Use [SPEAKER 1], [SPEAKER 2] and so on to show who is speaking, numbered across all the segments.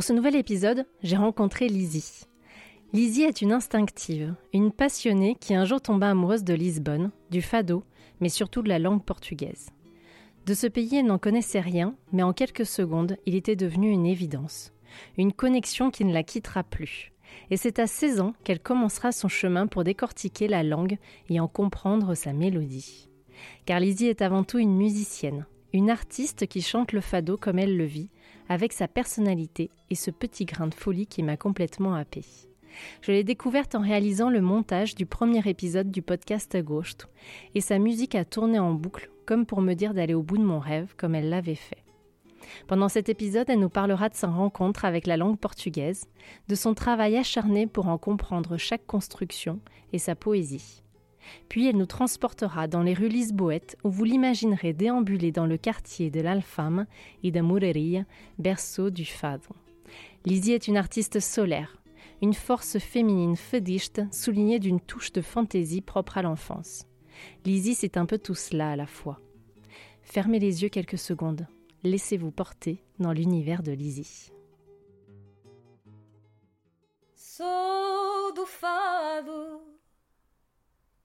[SPEAKER 1] Pour ce nouvel épisode, j'ai rencontré Lizzie. Lizzie est une instinctive, une passionnée qui un jour tomba amoureuse de Lisbonne, du fado, mais surtout de la langue portugaise. De ce pays, elle n'en connaissait rien, mais en quelques secondes, il était devenu une évidence. Une connexion qui ne la quittera plus. Et c'est à 16 ans qu'elle commencera son chemin pour décortiquer la langue et en comprendre sa mélodie. Car Lizzie est avant tout une musicienne, une artiste qui chante le fado comme elle le vit, avec sa personnalité et ce petit grain de folie qui m'a complètement happée. Je l'ai découverte en réalisant le montage du premier épisode du podcast Ghost, et sa musique a tourné en boucle comme pour me dire d'aller au bout de mon rêve comme elle l'avait fait. Pendant cet épisode, elle nous parlera de sa rencontre avec la langue portugaise, de son travail acharné pour en comprendre chaque construction et sa poésie. Puis elle nous transportera dans les rues lisboètes où vous l'imaginerez déambuler dans le quartier de l'Alfame et de Moreria, berceau du fado. Lizzie est une artiste solaire, une force féminine fediste soulignée d'une touche de fantaisie propre à l'enfance. Lizzie, c'est un peu tout cela à la fois. Fermez les yeux quelques secondes. Laissez-vous porter dans l'univers de Lizzie.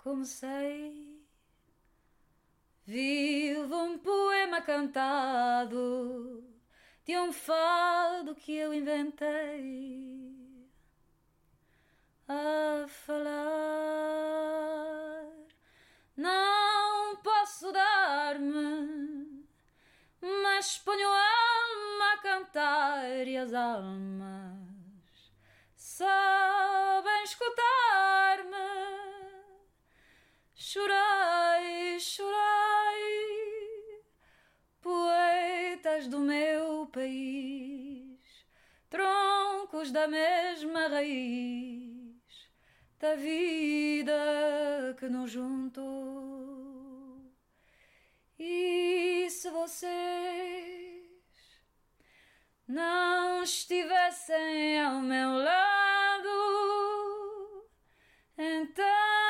[SPEAKER 2] Como sei. Vivo um poema cantado de um fado que eu inventei a falar. Não posso dar-me, mas ponho a alma a cantar e as almas sabem escutar-me. Chorai, chorai, poetas do meu país, troncos da mesma raiz da vida que nos juntou. E se vocês não estivessem ao meu lado, então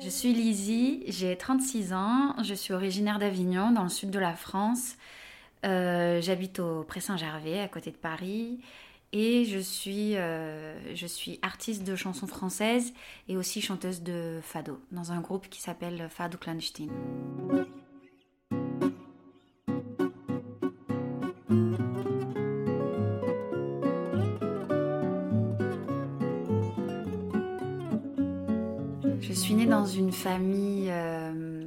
[SPEAKER 3] Je suis Lizzie, j'ai 36 ans, je suis originaire d'Avignon, dans le sud de la France. Euh, J'habite au Pré-Saint-Gervais, à côté de Paris. Et je suis, euh, je suis artiste de chansons françaises et aussi chanteuse de fado, dans un groupe qui s'appelle Fado Clandestine. Une famille euh,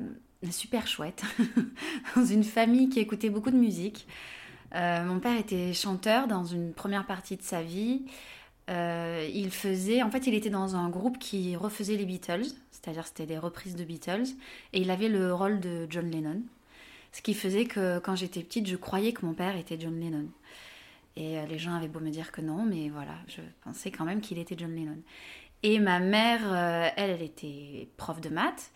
[SPEAKER 3] super chouette, dans une famille qui écoutait beaucoup de musique. Euh, mon père était chanteur dans une première partie de sa vie. Euh, il faisait, en fait, il était dans un groupe qui refaisait les Beatles, c'est-à-dire c'était des reprises de Beatles, et il avait le rôle de John Lennon. Ce qui faisait que quand j'étais petite, je croyais que mon père était John Lennon. Et les gens avaient beau me dire que non, mais voilà, je pensais quand même qu'il était John Lennon. Et ma mère, euh, elle, elle était prof de maths.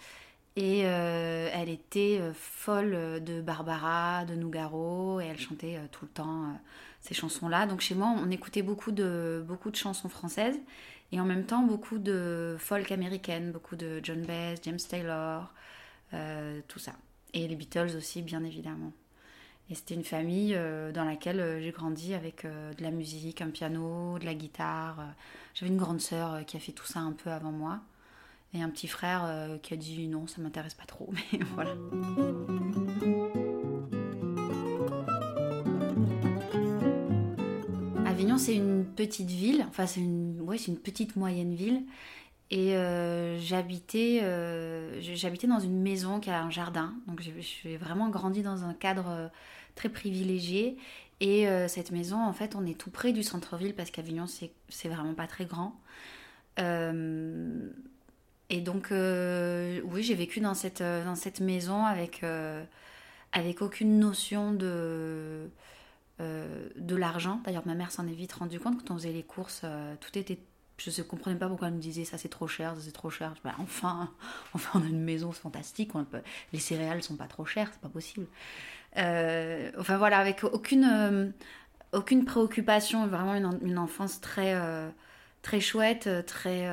[SPEAKER 3] Et euh, elle était euh, folle de Barbara, de Nougaro, et elle chantait tout le temps ces chansons-là. Donc chez moi, on écoutait beaucoup de, beaucoup de chansons françaises, et en même temps beaucoup de folk américaine, beaucoup de John Baez, James Taylor, tout ça. Et les Beatles aussi, bien évidemment. Et c'était une famille euh, dans laquelle euh, j'ai grandi avec euh, de la musique, un piano, de la guitare. J'avais une grande sœur qui a fait tout ça un peu avant moi. Et un petit frère qui a dit non, ça m'intéresse pas trop, mais voilà. Avignon, c'est une petite ville, enfin c'est une, ouais, c'est une petite moyenne ville. Et euh, j'habitais, euh, j'habitais dans une maison qui a un jardin, donc j'ai vraiment grandi dans un cadre euh, très privilégié. Et cette maison, en fait, on est tout près du centre-ville parce qu'Avignon, c'est vraiment pas très grand. Et donc, oui, j'ai vécu dans cette, dans cette maison avec, avec aucune notion de, de l'argent. D'ailleurs, ma mère s'en est vite rendue compte quand on faisait les courses, tout était je ne comprenais pas pourquoi elle me disait ça c'est trop cher, ça c'est trop cher. Bah, enfin, enfin, on a une maison fantastique, les céréales sont pas trop chères, c'est pas possible. Euh, enfin voilà, avec aucune, euh, aucune préoccupation, vraiment une, une enfance très, euh, très chouette, très,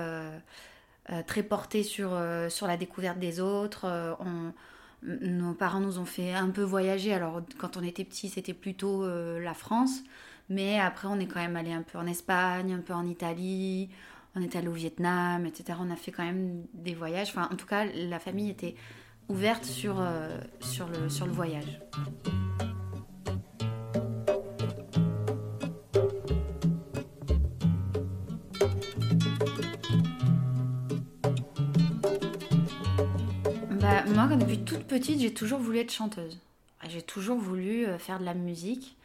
[SPEAKER 3] très portée sur, sur la découverte des autres. Nos parents nous ont fait un peu voyager. Alors quand on était petit, c'était plutôt la France. Mais après, on est quand même allé un peu en Espagne, un peu en Italie, on est allé au Vietnam, etc. On a fait quand même des voyages. Enfin, en tout cas, la famille était ouverte sur, euh, sur, le, sur le voyage. Bah, moi, depuis toute petite, j'ai toujours voulu être chanteuse. J'ai toujours voulu euh, faire de la musique.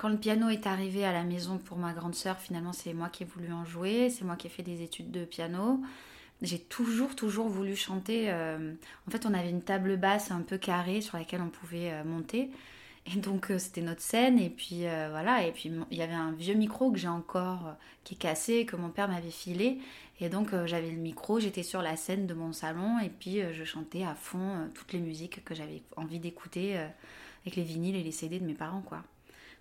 [SPEAKER 3] Quand le piano est arrivé à la maison pour ma grande sœur, finalement, c'est moi qui ai voulu en jouer, c'est moi qui ai fait des études de piano. J'ai toujours, toujours voulu chanter. Euh, en fait, on avait une table basse un peu carrée sur laquelle on pouvait euh, monter. Et donc, euh, c'était notre scène. Et puis, voilà. Et puis, il y avait un vieux micro que j'ai encore, qui est cassé, que mon père m'avait filé. Et donc, j'avais le micro, j'étais sur la scène de mon salon. Et puis, je chantais à fond toutes les musiques que j'avais envie d'écouter avec les vinyles et les CD de mes parents, quoi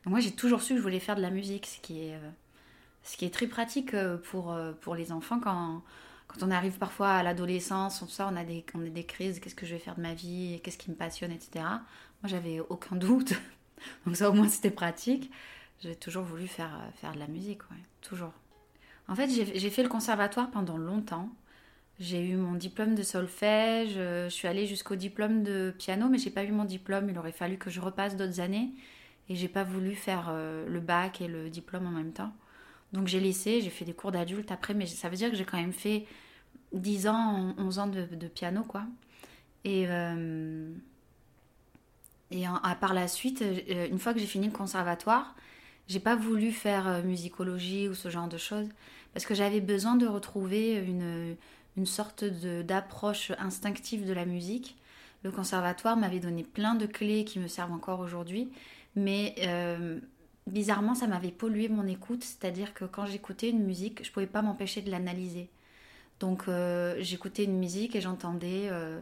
[SPEAKER 3] moi, j'ai toujours su que je voulais faire de la musique, ce qui est, euh, ce qui est très pratique euh, pour, euh, pour les enfants quand, quand on arrive parfois à l'adolescence, ça, on a des, on a des crises, qu'est-ce que je vais faire de ma vie, qu'est-ce qui me passionne, etc. Moi, j'avais aucun doute. Donc ça, au moins, c'était pratique. J'ai toujours voulu faire, faire de la musique, toujours. En fait, j'ai fait le conservatoire pendant longtemps. J'ai eu mon diplôme de solfège, je suis allée jusqu'au diplôme de piano, mais j'ai pas eu mon diplôme. Il aurait fallu que je repasse d'autres années et j'ai pas voulu faire euh, le bac et le diplôme en même temps. Donc j'ai laissé, j'ai fait des cours d'adulte après, mais ça veut dire que j'ai quand même fait 10 ans, 11 ans de, piano, quoi. Et, euh, et à part la suite, euh, une fois que j'ai fini le conservatoire, j'ai pas voulu faire musicologie ou ce genre de choses, parce que j'avais besoin de retrouver une, une sorte d'approche instinctive de la musique. Le conservatoire m'avait donné plein de clés qui me servent encore aujourd'hui, mais euh, bizarrement, ça m'avait pollué mon écoute, c'est-à-dire que quand j'écoutais une musique, je pouvais pas m'empêcher de l'analyser. Donc euh, j'écoutais une musique et j'entendais euh,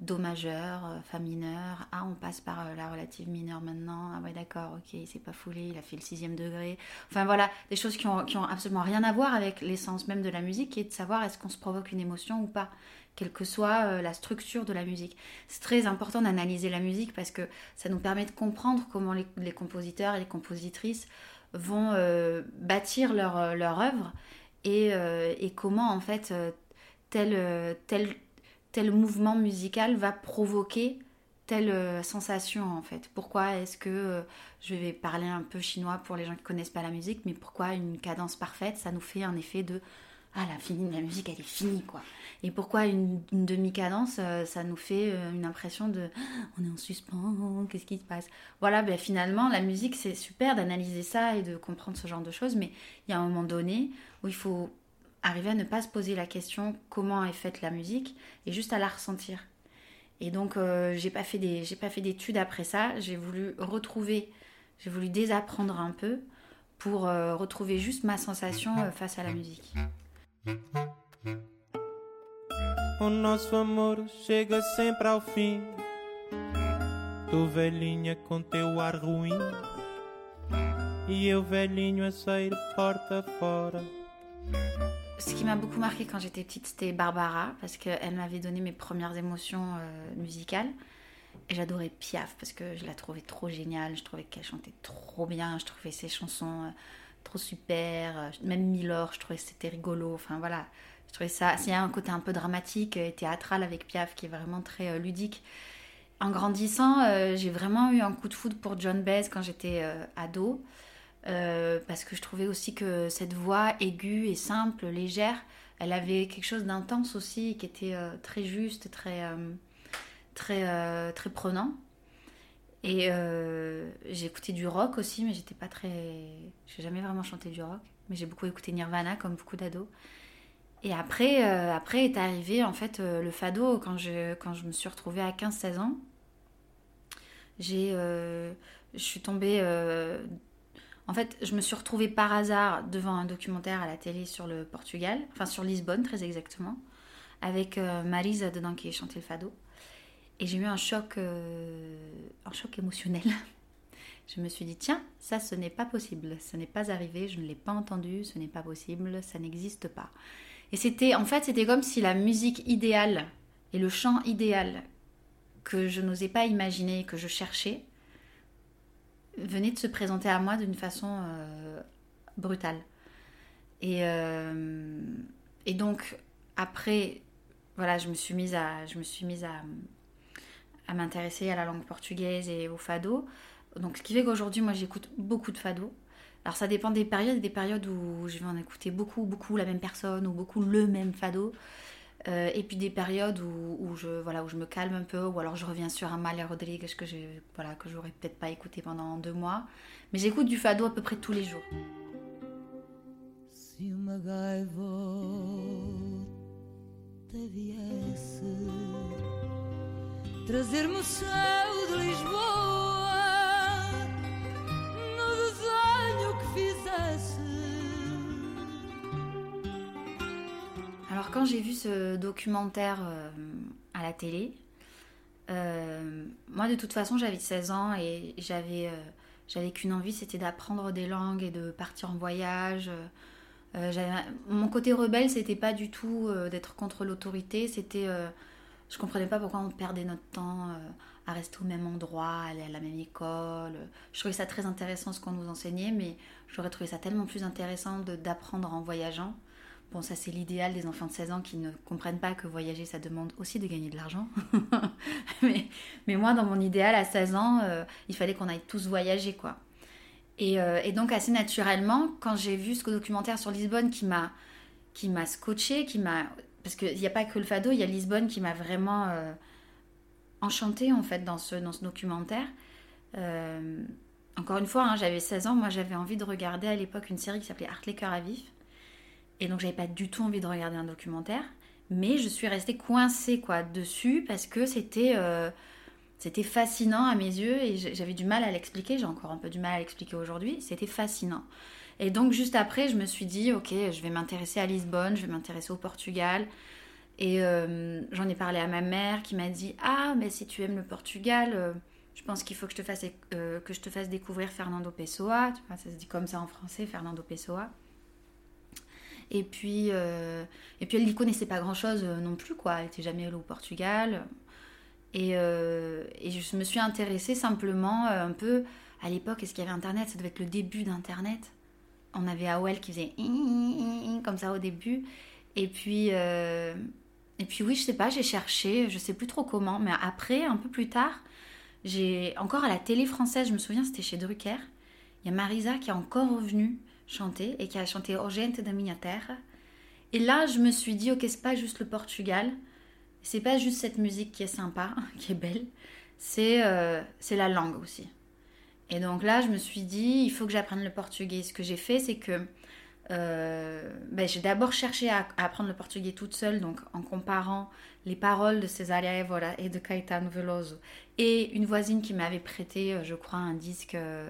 [SPEAKER 3] Do majeur, Fa mineur, ah on passe par la relative mineure maintenant, ah ouais d'accord, ok, il s'est pas foulé, il a fait le sixième degré. Enfin voilà, des choses qui ont, qui ont absolument rien à voir avec l'essence même de la musique, qui est de savoir est-ce qu'on se provoque une émotion ou pas quelle que soit euh, la structure de la musique. C'est très important d'analyser la musique parce que ça nous permet de comprendre comment les, compositeurs et les compositrices vont euh, bâtir leur, euh, leur œuvre et, comment en fait tel mouvement musical va provoquer telle sensation en fait. Pourquoi est-ce que je vais parler un peu chinois pour les gens qui connaissent pas la musique, mais pourquoi une cadence parfaite, ça nous fait un effet de ah la, la musique elle est finie quoi. Et pourquoi une, demi-cadence, euh, ça nous fait euh, une impression de on est en suspens, qu'est-ce qui se passe? Voilà, ben, finalement la musique c'est super d'analyser ça et de comprendre ce genre de choses, mais il y a un moment donné où il faut arriver à ne pas se poser la question comment est faite la musique et juste à la ressentir. Et donc euh, j'ai pas fait des j'ai pas fait d'études après ça, j'ai voulu retrouver, j'ai voulu désapprendre un peu pour retrouver juste ma sensation face à la musique. Ce qui m'a beaucoup marqué quand j'étais petite, c'était Barbara, parce qu'elle m'avait donné mes premières émotions euh, musicales. Et j'adorais Piaf, parce que je la trouvais trop géniale, je trouvais qu'elle chantait trop bien, je trouvais ses chansons euh, trop super. Euh, même Milor, je trouvais que c'était rigolo. Enfin voilà, je trouvais ça. A un côté un peu dramatique et théâtral avec Piaf qui est vraiment très euh, ludique. En grandissant, euh, j'ai vraiment eu un coup de foudre pour John Baez quand j'étais ado. parce que je trouvais aussi que cette voix aiguë et simple, légère, elle avait quelque chose d'intense aussi, qui était très juste, très, très, très prenant. Et euh, j'ai écouté du rock aussi, mais j'étais pas très. J'ai jamais vraiment chanté du rock, mais j'ai beaucoup écouté Nirvana comme beaucoup d'ados. Et après, euh, après est arrivé en fait euh, le fado quand je, quand je me suis retrouvée à 15-16 ans. J'ai, je suis tombée. en fait, je me suis retrouvée par hasard devant un documentaire à la télé sur le Portugal, enfin sur Lisbonne très exactement, avec Marisa dedans qui chantait le fado. Et j'ai eu un choc, euh, un choc émotionnel. Je me suis dit, tiens, ça, ce n'est pas possible. Ce n'est pas arrivé, je ne l'ai pas entendu, ce n'est pas possible, ça n'existe pas. Et c'était, en fait, c'était comme si la musique idéale et le chant idéal que je n'osais pas imaginer, que je cherchais, venait de se présenter à moi d'une façon euh, brutale. Et, euh, et donc, après, voilà, je me suis mise à, je me suis mise à, à m'intéresser à la langue portugaise et au fado. Donc ce qui fait qu'aujourd'hui, moi, j'écoute beaucoup de fado. Alors ça dépend des périodes, des périodes où je vais en écouter beaucoup, beaucoup la même personne ou beaucoup le même fado. Euh, et puis des périodes où, je, voilà, où je me calme un peu, ou alors je reviens sur un Malé Rodriguez que j'ai, voilà, que j'aurais peut-être pas écouté pendant deux mois. Mais j'écoute du fado à peu près tous les jours. Si Alors quand j'ai vu ce documentaire euh, à la télé, euh, moi de toute façon j'avais 16 ans et j'avais euh, j'avais qu'une envie, c'était d'apprendre des langues et de partir en voyage. mon côté rebelle, c'était pas du tout d'être contre l'autorité, c'était je comprenais pas pourquoi on perdait notre temps euh, à rester au même endroit, aller à la même école. Je trouvais ça très intéressant ce qu'on nous enseignait, mais j'aurais trouvé ça tellement plus intéressant d'apprendre en voyageant. Bon, ça c'est l'idéal des enfants de 16 ans qui ne comprennent pas que voyager ça demande aussi de gagner de l'argent. mais, mais, moi, dans mon idéal à 16 ans, euh, il fallait qu'on aille tous voyager quoi. Et, euh, et donc, assez naturellement, quand j'ai vu ce documentaire sur Lisbonne qui m'a qui m'a scotché, qui m'a parce qu'il n'y a pas que le fado, il y a Lisbonne qui m'a vraiment euh, enchantée en fait dans ce, documentaire. Euh, encore une fois, hein, j'avais 16 ans, moi j'avais envie de regarder à l'époque une série qui s'appelait Art les cœurs à vif. Et donc j'avais pas du tout envie de regarder un documentaire. Mais je suis restée coincée quoi dessus parce que c'était euh, c'était fascinant à mes yeux et j'avais du mal à l'expliquer. J'ai encore un peu du mal à l'expliquer aujourd'hui. C'était fascinant. Et donc juste après, je me suis dit, ok, je vais m'intéresser à Lisbonne, je vais m'intéresser au Portugal. Et euh, j'en ai parlé à ma mère qui m'a dit, ah, mais si tu aimes le Portugal, euh, je pense qu'il faut que je, te fasse, euh, que je te fasse découvrir Fernando Pessoa. ça se dit comme ça en français, Fernando Pessoa. Et puis, et puis elle n'y connaissait pas grand-chose non plus, quoi. Elle n'était jamais allée au Portugal. Et, et, je me suis intéressée simplement un peu à l'époque, est-ce qu'il y avait Internet? Ça devait être le début d'Internet on avait AOL qui faisait comme ça au début. Et puis, euh, et puis oui, je sais pas, j'ai cherché, je sais plus trop comment, mais après, un peu plus tard, j'ai encore à la télé française, je me souviens, c'était chez Drucker. Il y a Marisa qui est encore revenue chanter et qui a chanté Urgente de Minha. Et là, je me suis dit, ok, c'est pas juste le Portugal, c'est pas juste cette musique qui est sympa, qui est belle, c'est euh, c'est la langue aussi. Et donc là, je me suis dit, il faut que j'apprenne le portugais. Ce que j'ai fait, c'est que euh, ben, j'ai d'abord cherché à, apprendre le portugais toute seule, donc en comparant les paroles de Cesaria Evora et de Caetano Veloso et une voisine qui m'avait prêté, euh, je crois, un disque euh,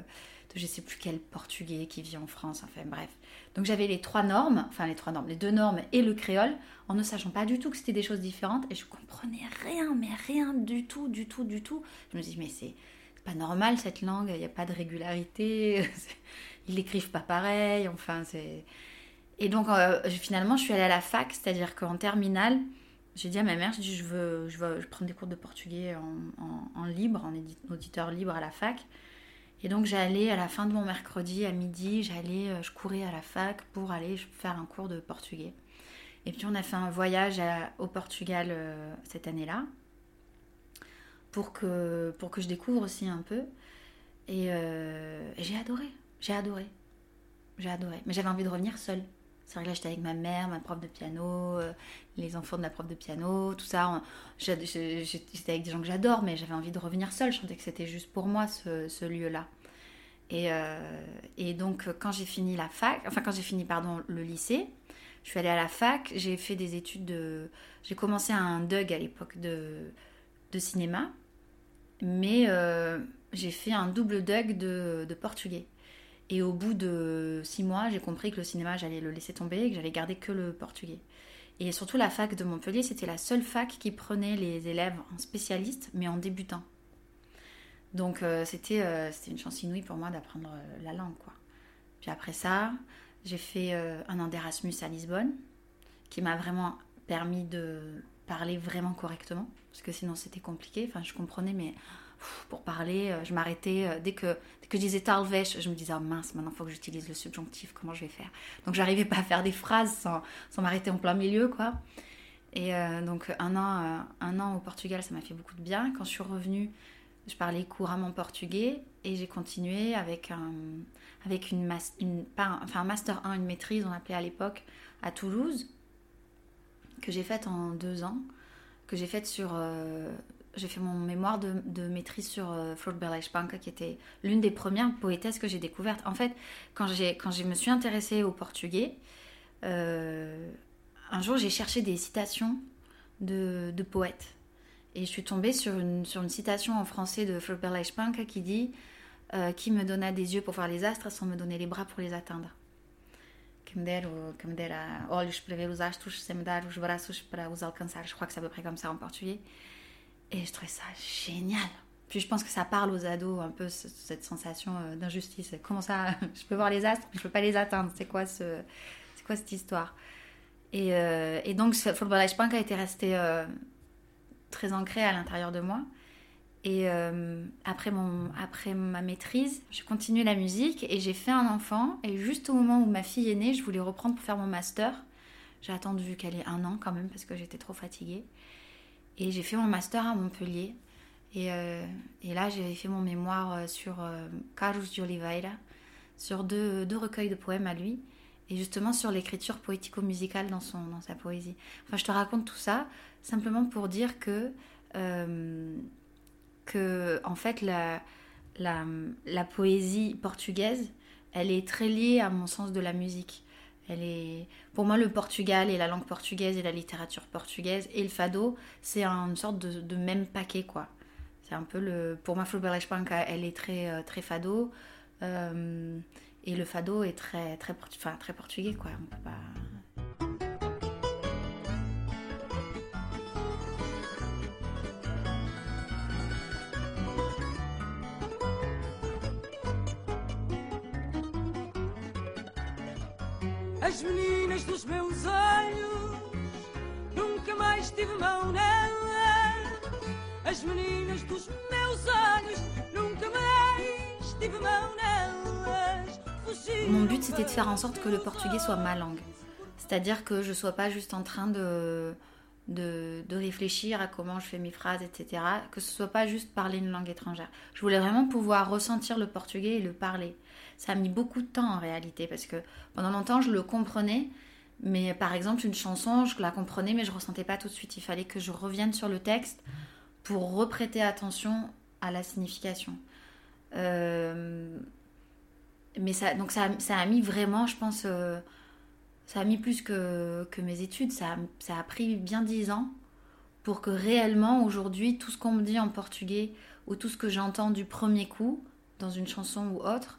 [SPEAKER 3] de je sais plus quel portugais qui vit en France, enfin bref. Donc j'avais les trois normes, enfin les trois normes, les deux normes et le créole, en ne sachant pas du tout que c'était des choses différentes et je comprenais rien, mais rien du tout, du tout, du tout. Je me dis, mais c'est pas normal cette langue, il n'y a pas de régularité, ils l'écrivent pas pareil, enfin c'est... Et donc euh, finalement je suis allée à la fac, c'est-à-dire qu'en terminale, j'ai dit à ma mère, je, veux, je veux prendre des cours de portugais en, libre, en auditeur libre à la fac. Et donc j'allais à la fin de mon mercredi à midi, j'allais, euh, je courais à la fac pour aller faire un cours de portugais. Et puis on a fait un voyage au Portugal euh, cette année-là pour que, pour que je découvre aussi un peu. Et, euh, j'ai adoré, j'ai adoré, j'ai adoré. Mais j'avais envie de revenir seule. C'est vrai que là, j'étais avec ma mère, ma prof de piano, euh, les enfants de la prof de piano, tout ça. J'étais avec des gens que j'adore, mais j'avais envie de revenir seule. Je sentais que c'était juste pour moi, ce, lieu-là. Et, euh, et, donc, quand j'ai fini la fac, enfin, quand j'ai fini, pardon, le lycée, je suis allée à la fac, j'ai fait des études de... J'ai commencé un DUG à l'époque de, de cinéma, mais euh, j'ai fait un double DUG de, portugais. Et au bout de six mois, j'ai compris que le cinéma, j'allais le laisser tomber et que j'allais garder que le portugais. Et surtout, la fac de Montpellier, c'était la seule fac qui prenait les élèves en spécialiste, mais en débutant. Donc, euh, c'était, euh, c'était une chance inouïe pour moi d'apprendre la langue, quoi. Puis après ça, j'ai fait un an d'Erasmus à Lisbonne, qui m'a vraiment permis de parler vraiment correctement, parce que sinon c'était compliqué. Enfin, je comprenais, mais pour parler, euh, je m'arrêtais euh, dès que, dès que je disais talvez, je me disais oh mince, maintenant il faut que j'utilise le subjonctif, comment je vais faire? Donc j'arrivais pas à faire des phrases sans, sans m'arrêter en plein milieu, quoi. Et euh, donc un an, un an au Portugal, ça m'a fait beaucoup de bien. Quand je suis revenue, je parlais couramment portugais et j'ai continué avec un, avec une, enfin un master 1, une maîtrise, on appelait à l'époque, à Toulouse, que j'ai faite en deux ans, que j'ai faite sur j'ai fait mon mémoire de, maîtrise sur euh, Flor qui était l'une des premières poétesses que j'ai découvertes. En fait, quand, quand je me suis intéressée au portugais, euh, un jour j'ai cherché des citations de, poètes. Et je suis tombée sur une, sur une citation en français de Flor Espanca qui dit euh, Qui me donna des yeux pour voir les astres sans me donner les bras pour les atteindre? Que me que me olhos para ver os astros sem me dar os braços para os alcançar. Je crois que c'est à peu près comme ça en portugais. Et je trouvais ça génial. Puis je pense que ça parle aux ados un peu cette sensation euh, d'injustice. Comment ça, je peux voir les astres, mais je peux pas les atteindre. C'est quoi ce, quoi cette histoire? Et, euh, et, donc, Football a été resté euh, très ancré à l'intérieur de moi. Et après, mon, après ma maîtrise, j'ai continué la musique et j'ai fait un enfant. Et juste au moment où ma fille est née, je voulais reprendre pour faire mon master. J'ai attendu qu'elle ait un an quand même parce que j'étais trop fatiguée. Et j'ai fait mon master à Montpellier. Et, euh, là, j'ai fait mon mémoire euh, sur euh, Carlos de Oliveira, sur deux, deux, recueils de poèmes à lui, et justement sur l'écriture poético-musicale dans, dans sa poésie. Enfin, je te raconte tout ça simplement pour dire que, en fait, la, poésie portugaise, elle est très liée à mon sens de la musique. Elle est... Pour moi, le Portugal et la langue portugaise et la littérature portugaise et le fado, c'est une sorte de, même paquet, quoi. C'est un peu le... Pour moi, Flauberge Espanca, elle est très, euh, très fado. Euh, et le fado est très, très, enfin, très portugais, quoi. On peut pas... As meninas dos meus olhos Nunca mais tive mão nelas As meninas dos meus olhos Nunca mais tive mão nelas Mon but c'était de faire en sorte que le portugais soit ma langue. C'est-à-dire que je sois pas juste en train de, de, de, réfléchir à comment je fais mes phrases, etc. Que ce soit pas juste parler une langue étrangère. Je voulais vraiment pouvoir ressentir le portugais et le parler. Ça a mis beaucoup de temps en réalité parce que pendant longtemps je le comprenais, mais par exemple une chanson, je la comprenais mais je ressentais pas tout de suite. Il fallait que je revienne sur le texte pour reprêter attention à la signification. Euh, mais ça, donc ça, ça, a mis vraiment, je pense, euh, ça a mis plus que, mes études. Ça a, ça a pris bien dix ans pour que réellement aujourd'hui tout ce qu'on me dit en portugais ou tout ce que j'entends du premier coup dans une chanson ou autre,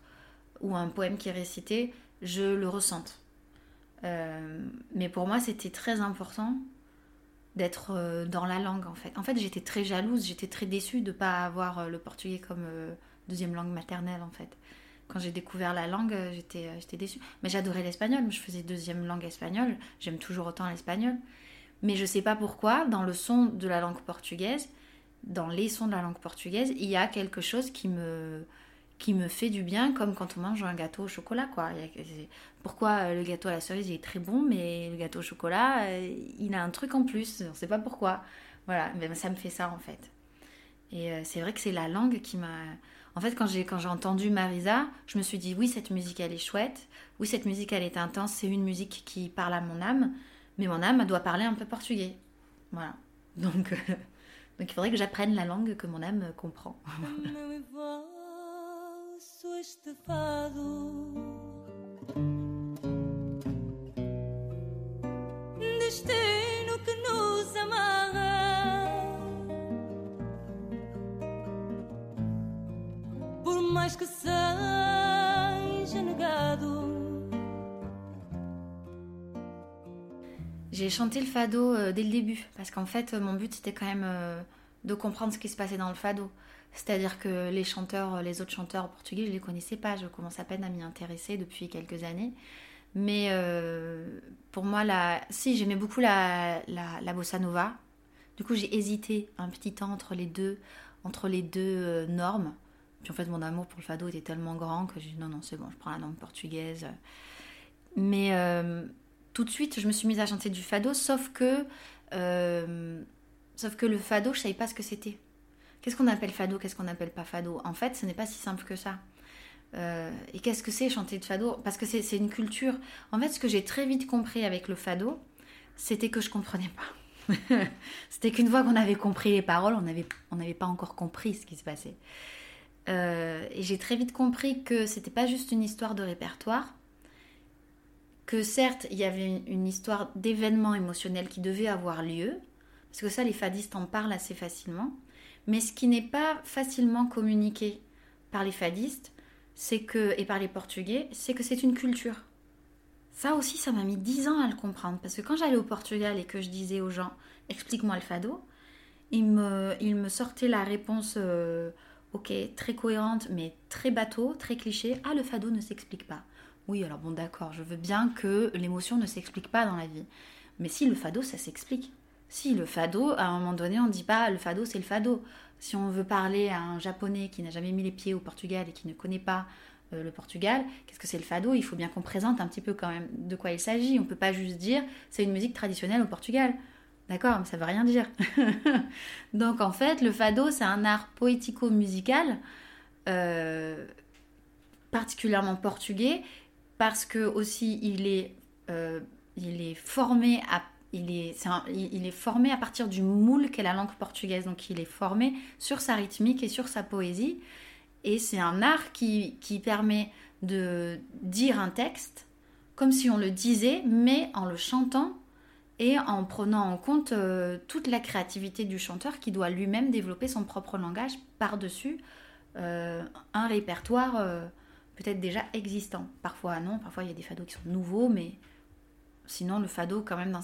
[SPEAKER 3] ou un poème qui est récité, je le ressente. Euh, mais pour moi, c'était très important d'être euh, dans la langue en fait. En fait, j'étais très jalouse, j'étais très déçue de ne pas avoir euh, le portugais comme deuxième langue maternelle en fait. Quand j'ai découvert la langue, j'étais j'étais déçue. Mais j'adorais l'espagnol, je faisais deuxième langue espagnole, j'aime toujours autant l'espagnol. Mais je sais pas pourquoi, dans le son de la langue portugaise, dans les sons de la langue portugaise, il y a quelque chose qui me qui me fait du bien, comme quand on mange un gâteau au chocolat, quoi. Pourquoi euh, le gâteau à la cerise est très bon, mais le gâteau au chocolat, euh, il a un truc en plus, on ne sait pas pourquoi. Voilà, mais ça me fait ça en fait. Et euh, c'est vrai que c'est la langue qui m'a... En fait, quand j'ai quand j'ai entendu Marisa, je me suis dit oui, cette musique elle est chouette, oui, cette musique elle est intense, c'est une musique qui parle à mon âme, mais mon âme doit parler un peu portugais. Voilà. Donc, euh, donc il faudrait que j'apprenne la langue que mon âme comprend. J'ai chanté le fado euh, dès le début, parce qu'en fait, mon but c'était quand même euh, de comprendre ce qui se passait dans le fado. C'est-à-dire que les chanteurs, les autres chanteurs portugais, je les connaissais pas. Je commence à peine à m'y intéresser depuis quelques années. Mais euh, pour moi, si j'aimais beaucoup la, bossa nova. Du coup, j'ai hésité un petit temps entre les deux normes. Puis en fait, mon amour pour le fado était tellement grand que j'ai dit non, non, c'est bon, je prends la norme portugaise. Mais tout de suite, je me suis mise à chanter du fado, sauf que, euh, sauf que le fado, je savais pas ce que c'était. Qu'est-ce qu'on appelle fado, qu'est-ce qu'on n'appelle pas fado? En fait, ce n'est pas si simple que ça. Euh, et qu'est-ce que c'est chanter du fado? Parce que c'est une culture. En fait, ce que j'ai très vite compris avec le fado, c'était que je comprenais pas. c'était qu'une fois qu'on avait compris les paroles, on n'avait on pas encore compris ce qui se passait. Euh, et j'ai très vite compris que c'était pas juste une histoire de répertoire, que certes, il y avait une, histoire d'événements émotionnels qui devait avoir lieu, parce que ça, les fadistes en parlent assez facilement, mais ce qui n'est pas facilement communiqué par les fadistes, c'est que, et par les portugais, c'est que c'est une culture. Ça aussi, ça m'a mis dix ans à le comprendre, parce que quand j'allais au Portugal et que je disais aux gens, explique-moi le fado, ils me, il me sortaient la réponse, euh, ok, très cohérente, mais très bateau, très cliché, ah, le fado ne s'explique pas. Oui, alors bon, d'accord, je veux bien que l'émotion ne s'explique pas dans la vie. Mais si le fado, ça s'explique. Si le fado, à un moment donné, on ne dit pas le fado, c'est le fado. Si on veut parler à un japonais qui n'a jamais mis les pieds au Portugal et qui ne connaît pas euh, le Portugal, qu'est-ce que c'est le fado? Il faut bien qu'on présente un petit peu quand même de quoi il s'agit. On ne peut pas juste dire c'est une musique traditionnelle au Portugal. D'accord, mais ça veut rien dire. Donc en fait, le fado, c'est un art poético-musical, euh, particulièrement portugais, parce que aussi il est, euh, formé à il est, formé à partir du moule qu'est la langue portugaise. Donc il est formé sur sa rythmique et sur sa poésie. Et c'est un art qui, permet de dire un texte comme si on le disait, mais en le chantant et en prenant en compte euh, toute la créativité du chanteur qui doit lui-même développer son propre langage par-dessus euh, un répertoire peut-être déjà existant. Parfois non, parfois il y a des fados qui sont nouveaux, mais sinon le fado quand même,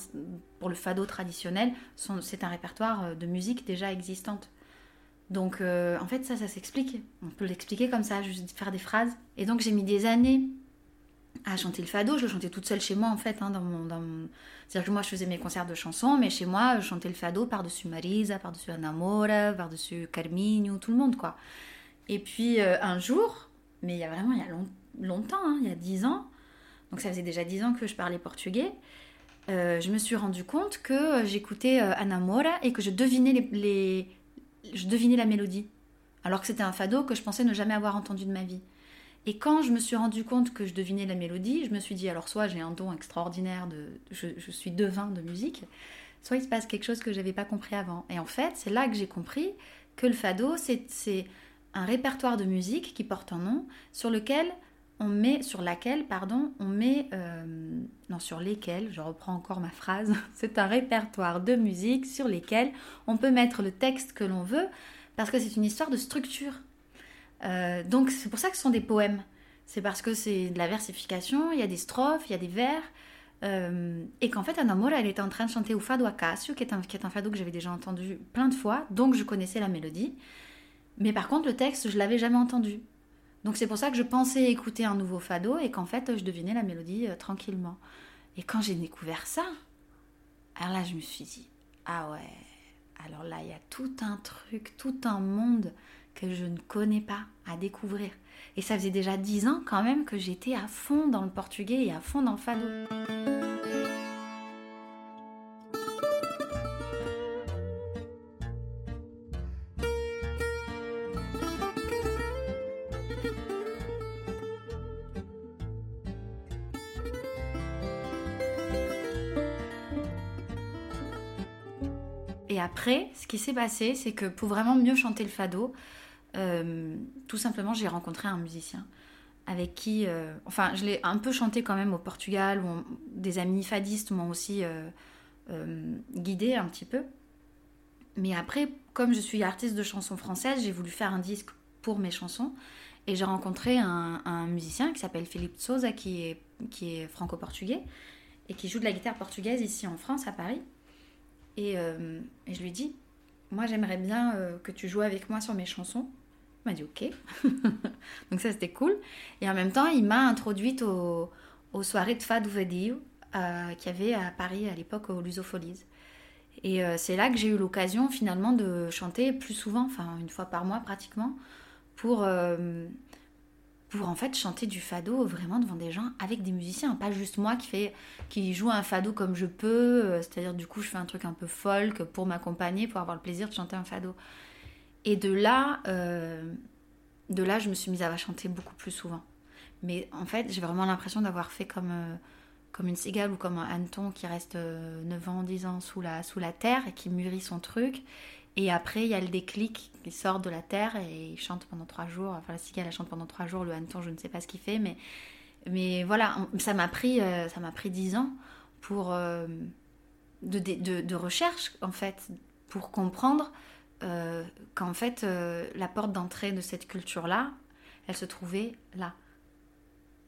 [SPEAKER 3] pour le fado traditionnel, c'est un répertoire euh, de musique déjà existante. Donc euh, en fait ça, ça s'explique. On peut l'expliquer comme ça, juste faire des phrases. Et donc j'ai mis des années à chanter le fado. Je le chantais toute seule chez moi en fait. Hein, C'est-à-dire que moi je faisais mes concerts de chansons, mais chez moi je chantais le fado par-dessus Marisa, par-dessus Anamora, par-dessus Carminho, tout le monde quoi. Et puis euh, un jour, mais il y a vraiment il y a longtemps, hein, il y a dix ans, donc ça faisait déjà dix ans que je parlais portugais, euh, je me suis rendu compte que j'écoutais euh, Ana Moura et que je devinais, les, je devinais la mélodie, alors que c'était un fado que je pensais ne jamais avoir entendu de ma vie. Et quand je me suis rendu compte que je devinais la mélodie, je me suis dit alors soit j'ai un don extraordinaire de, je, suis devin de musique, soit il se passe quelque chose que je n'avais pas compris avant. Et en fait, c'est là que j'ai compris que le fado, c'est un répertoire de musique qui porte un nom sur lequel on met, sur laquelle, pardon, on met, euh, non, sur lesquels, je reprends encore ma phrase, c'est un répertoire de musique sur lesquels on peut mettre le texte que l'on veut, parce que c'est une histoire de structure. Euh, donc c'est pour ça que ce sont des poèmes. C'est parce que c'est de la versification, il y a des strophes, il y a des vers, euh, et qu'en fait Anna Moura, elle était en train de chanter au fado Acacio, qui est un, qui est un fado que j'avais déjà entendu plein de fois, donc je connaissais la mélodie. Mais par contre, le texte, je l'avais jamais entendu. Donc c'est pour ça que je pensais écouter un nouveau fado et qu'en fait, je devinais la mélodie euh, tranquillement. Et quand j'ai découvert ça, alors là, je me suis dit, ah ouais, alors là, il y a tout un truc, tout un monde que je ne connais pas à découvrir. Et ça faisait déjà dix ans quand même que j'étais à fond dans le portugais et à fond dans le fado. Après, ce qui s'est passé, c'est que pour vraiment mieux chanter le fado, euh, tout simplement, j'ai rencontré un musicien avec qui, euh, enfin, je l'ai un peu chanté quand même au Portugal, où des amis fadistes m'ont aussi euh, guidé un petit peu. Mais après, comme je suis artiste de chansons françaises, j'ai voulu faire un disque pour mes chansons. Et j'ai rencontré un, un, musicien qui s'appelle Philippe Souza, qui est, qui est franco-portugais, et qui joue de la guitare portugaise ici en France, à Paris. Et, euh, et je lui dis, moi j'aimerais bien euh, que tu joues avec moi sur mes chansons. Il m'a dit ok. Donc ça c'était cool. Et en même temps, il m'a introduite aux, soirées de Fado Vedio euh, qu'il y avait à Paris à l'époque au Lusofolies. Et euh, c'est là que j'ai eu l'occasion finalement de chanter plus souvent, enfin une fois par mois pratiquement, pour, pour en fait chanter du fado vraiment devant des gens avec des musiciens, pas juste moi qui, fait, qui joue un fado comme je peux, euh, c'est-à-dire du coup je fais un truc un peu folk pour m'accompagner, pour avoir le plaisir de chanter un fado. Et de là, de là je me suis mise à chanter beaucoup plus souvent. Mais en fait j'ai vraiment l'impression d'avoir fait comme comme une cigale ou comme un hanneton qui reste 9 euh, ans, 10 ans sous la, sous la terre et qui mûrit son truc. Et après, il y a le déclic qui sort de la terre et il chante pendant 3 jours. Enfin, la cigale, elle chante pendant 3 jours. Le hanneton, je ne sais pas ce qu'il fait. Mais, voilà, ça m'a pris, euh, ça m'a pris 10 ans pour, euh, de, de, de, recherche, en fait, pour comprendre qu'en fait, la porte d'entrée de cette culture-là, elle se trouvait là.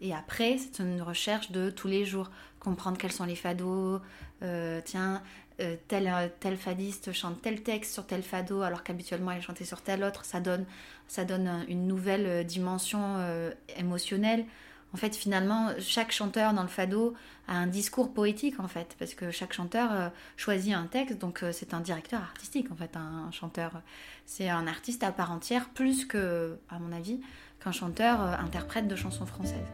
[SPEAKER 3] Et après, c'est une recherche de tous les jours, comprendre quels sont les fados, euh, tiens, euh, tel, tel fadiste chante tel texte sur tel fado, alors qu'habituellement elle chantait sur tel autre, ça donne, ça donne une nouvelle euh, dimension émotionnelle. En fait, finalement, chaque chanteur dans le fado a un discours poétique, en fait, parce que chaque chanteur choisit un texte, donc c'est un directeur artistique, en fait, un chanteur. C'est un artiste à part entière, plus que, à mon avis, qu'un chanteur euh, interprète de chansons françaises.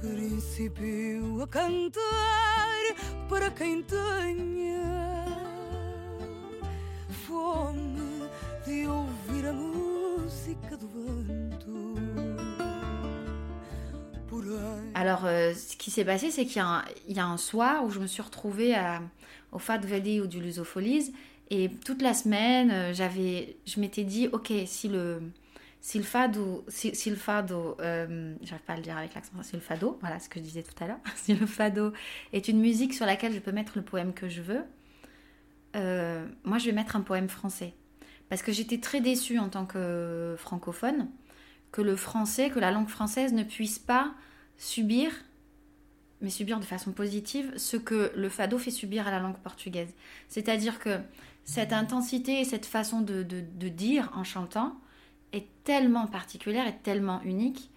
[SPEAKER 3] Principio a cantar para quem tenha fome de ouvir a música do vento. Alors, euh, ce qui s'est passé, c'est qu'il y, y, a un soir où je me suis retrouvée à, au Fat Vedi ou du Lusofolies et toute la semaine, euh, j'avais, je m'étais dit, ok, si le, si le fado, si, le fado, euh, j'arrive pas à le dire avec l'accent, si le fado, voilà ce que je disais tout à l'heure, si le fado est une musique sur laquelle je peux mettre le poème que je veux, euh, moi je vais mettre un poème français. Parce que j'étais très déçue en tant que francophone que le français, que la langue française ne puisse pas subir, mais subir de façon positive, ce que le fado fait subir à la langue portugaise. C'est-à-dire que cette intensité et cette façon de dire en chantant, est tellement particulière et tellement unique.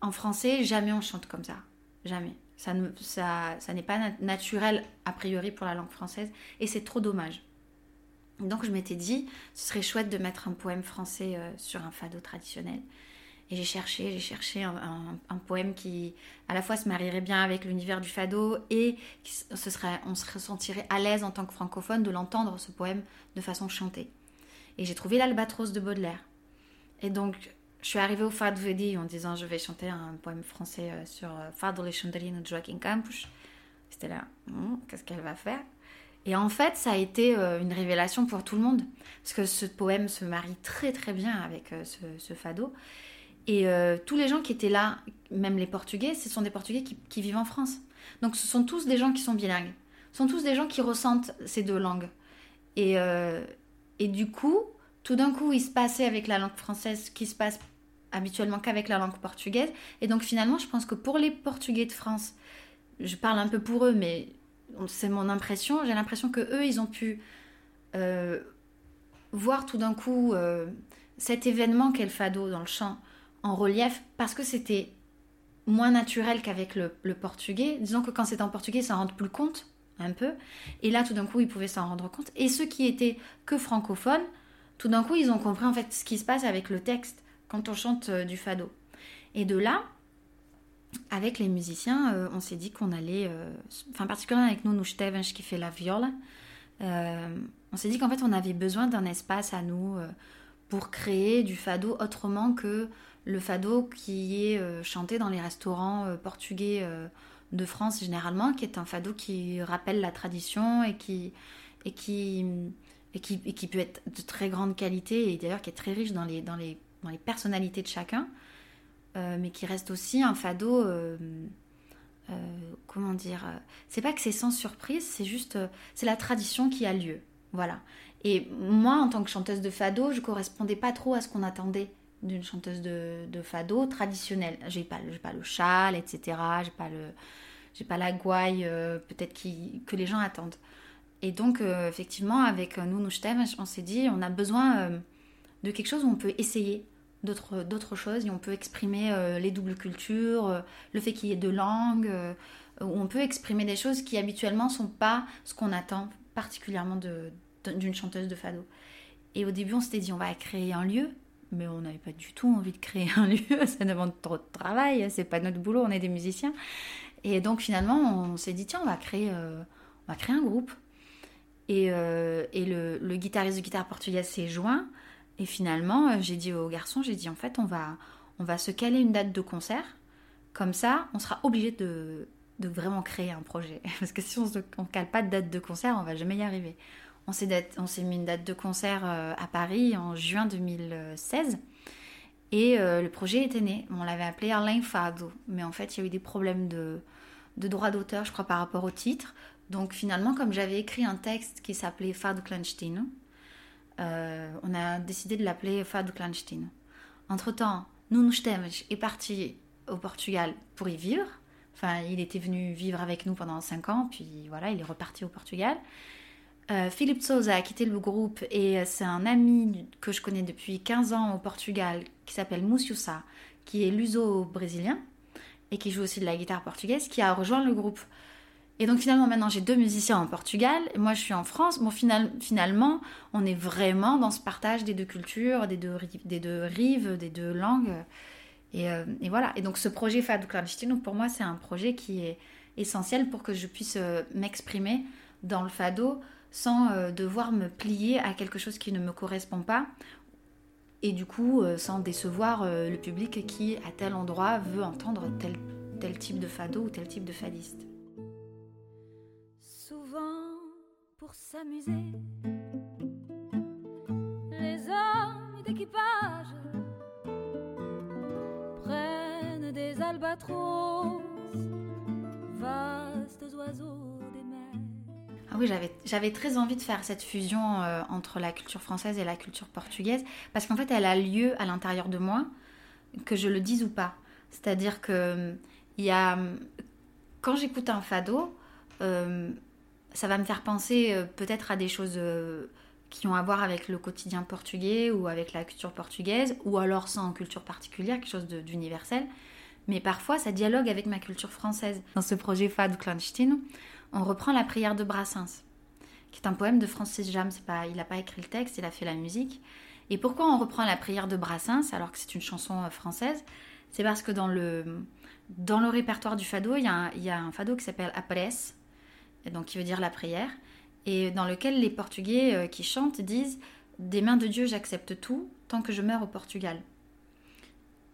[SPEAKER 3] En français, jamais on chante comme ça. Jamais. Ça, ça, ça n'est pas naturel a priori pour la langue française et c'est trop dommage. Donc je m'étais dit, ce serait chouette de mettre un poème français euh, sur un fado traditionnel. Et j'ai cherché, j'ai cherché un, poème qui à la fois se marierait bien avec l'univers du fado et ce serait, on se ressentirait à l'aise en tant que francophone de l'entendre, ce poème, de façon chantée. Et j'ai trouvé l'Albatros de Baudelaire. Et donc, je suis arrivée au Fado Vedi en disant je vais chanter un poème français euh, sur euh, Fado Alexandrino de Joaquim Campos. C'était là, hmm, qu'est-ce qu'elle va faire? Et en fait, ça a été euh, une révélation pour tout le monde. Parce que ce poème se marie très très bien avec ce, fado. Et tous les gens qui étaient là, même les Portugais, ce sont des Portugais qui, qui, vivent en France. Donc ce sont tous des gens qui sont bilingues. Ce sont tous des gens qui ressentent ces deux langues. Et, et du coup, tout d'un coup, il se passait avec la langue française ce qui se passe habituellement qu'avec la langue portugaise. Et donc finalement, je pense que pour les Portugais de France, je parle un peu pour eux, mais c'est mon impression, j'ai l'impression que eux, ils ont pu euh, voir tout d'un coup euh, cet événement qu'est le fado dans le chant en relief, parce que c'était moins naturel qu'avec le, portugais. Disons que quand c'est en portugais, ça rend plus compte un peu. Et là, tout d'un coup, ils pouvaient s'en rendre compte. Et ceux qui étaient que francophones, tout d'un coup, ils ont compris en fait ce qui se passe avec le texte quand on chante euh, du fado. Et de là, avec les musiciens, euh, on s'est dit qu'on allait, euh, enfin particulièrement avec nous, nous qui fait la viole, on s'est dit qu'en fait on avait besoin d'un espace à nous pour créer du fado autrement que le fado qui est chanté dans les restaurants portugais de France généralement, qui est un fado qui rappelle la tradition et qui, et qui, et qui, peut être de très grande qualité et d'ailleurs qui est très riche dans les, dans les, dans les personnalités de chacun, euh, mais qui reste aussi un fado. euh, euh, comment dire C'est pas que c'est sans surprise, c'est juste. c'est la tradition qui a lieu. Voilà. Et moi, en tant que chanteuse de fado, je correspondais pas trop à ce qu'on attendait d'une chanteuse de, de fado traditionnelle. J'ai pas, pas le châle, etc. J'ai pas le, j'ai pas la gouaille peut-être que les gens attendent. Et donc, euh, effectivement, avec euh, nous, nous je t'aime, on s'est dit, on a besoin euh, de quelque chose où on peut essayer d'autres, choses et on peut exprimer euh, les doubles cultures, euh, le fait qu'il y ait deux langues, euh, où on peut exprimer des choses qui habituellement sont pas ce qu'on attend particulièrement d'une chanteuse de fado. Et au début, on s'était dit, on va créer un lieu, mais on n'avait pas du tout envie de créer un lieu, ça demande trop de travail, c'est pas notre boulot, on est des musiciens. Et donc finalement, on s'est dit, tiens, on va créer, euh, on va créer un groupe. Et, euh, le, guitariste de guitare portugaise s'est joint. Et finalement, euh, j'ai dit aux garçons, j'ai dit, en fait, on va, on va se caler une date de concert. Comme ça, on sera obligé de, de vraiment créer un projet. Parce que si on ne cale pas de date de concert, on va jamais y arriver. On s'est, on s'est mis une date de concert euh, à Paris en juin 2016. Et le projet était né. On l'avait appelé Arlin Fado. Mais en fait, il y a eu des problèmes de, de droit d'auteur, je crois, par rapport au titre. Donc finalement, comme j'avais écrit un texte qui s'appelait Fado Clandestino, euh, on a décidé de l'appeler Fado Clandestino. Entre-temps, Nuno Esteves est parti au Portugal pour y vivre. Enfin, il était venu vivre avec nous pendant 5 ans, puis voilà, il est reparti au Portugal. Euh, Philippe Souza a quitté le groupe et euh, c'est un ami que je connais depuis 15 ans au Portugal qui s'appelle Moussioussa, qui est luso-brésilien et qui joue aussi de la guitare portugaise, qui a rejoint le groupe. Et donc finalement maintenant j'ai deux musiciens en Portugal, et moi je suis en France. Bon final- finalement on est vraiment dans ce partage des deux cultures, des deux, rives, des deux langues. Et, euh, et voilà. Et donc ce projet Fado Clandestino pour moi c'est un projet qui est essentiel pour que je puisse euh, m'exprimer dans le fado sans euh, devoir me plier à quelque chose qui ne me correspond pas et du coup sans décevoir le public qui à tel endroit veut entendre tel, tel type de fado ou tel type de fadiste.
[SPEAKER 2] Pour s'amuser, les hommes d'équipage prennent des albatros, vastes oiseaux des mers.
[SPEAKER 3] Ah oui, j'avais, très envie de faire cette fusion euh, entre la culture française et la culture portugaise, parce qu'en fait, elle a lieu à l'intérieur de moi, que je le dise ou pas. C'est-à-dire que il y a, quand j'écoute un fado, euh, ça va me faire penser euh, peut-être à des choses euh, qui ont à voir avec le quotidien portugais ou avec la culture portugaise, ou alors sans culture particulière, quelque chose d'universel. Mais parfois, ça dialogue avec ma culture française. Dans ce projet Fado Clandestino, on reprend la prière de Brassens, qui est un poème de Francis Jam. Pas, il n'a pas écrit le texte, il a fait la musique. Et pourquoi on reprend la prière de Brassens alors que c'est une chanson euh, française? C'est parce que dans le, dans le répertoire du fado, il y a un, fado qui s'appelle Apres, et donc qui veut dire la prière, et dans lequel les Portugais euh, qui chantent disent Des mains de Dieu, j'accepte tout tant que je meurs au Portugal.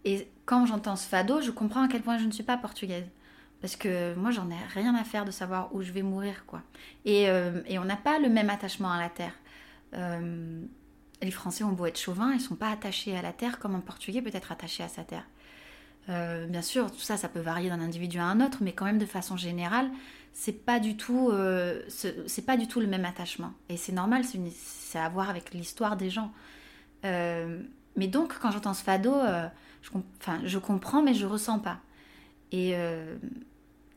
[SPEAKER 3] Et quand j'entends ce fado, je comprends à quel point je ne suis pas portugaise. Parce que moi, j'en ai rien à faire de savoir où je vais mourir, quoi. Et, euh, on n'a pas le même attachement à la terre. Euh, les Français ont beau être chauvins, ils sont pas attachés à la terre comme un Portugais peut être attaché à sa terre. Bien sûr, tout ça, ça peut varier d'un individu à un autre, mais quand même de façon générale, c'est pas du tout, euh, ce- c'est pas du tout le même attachement. Et c'est normal, c'est à voir avec l'histoire des gens. Euh, mais donc, quand j'entends ce fado, euh, je, je comprends, mais je ressens pas. Et, euh,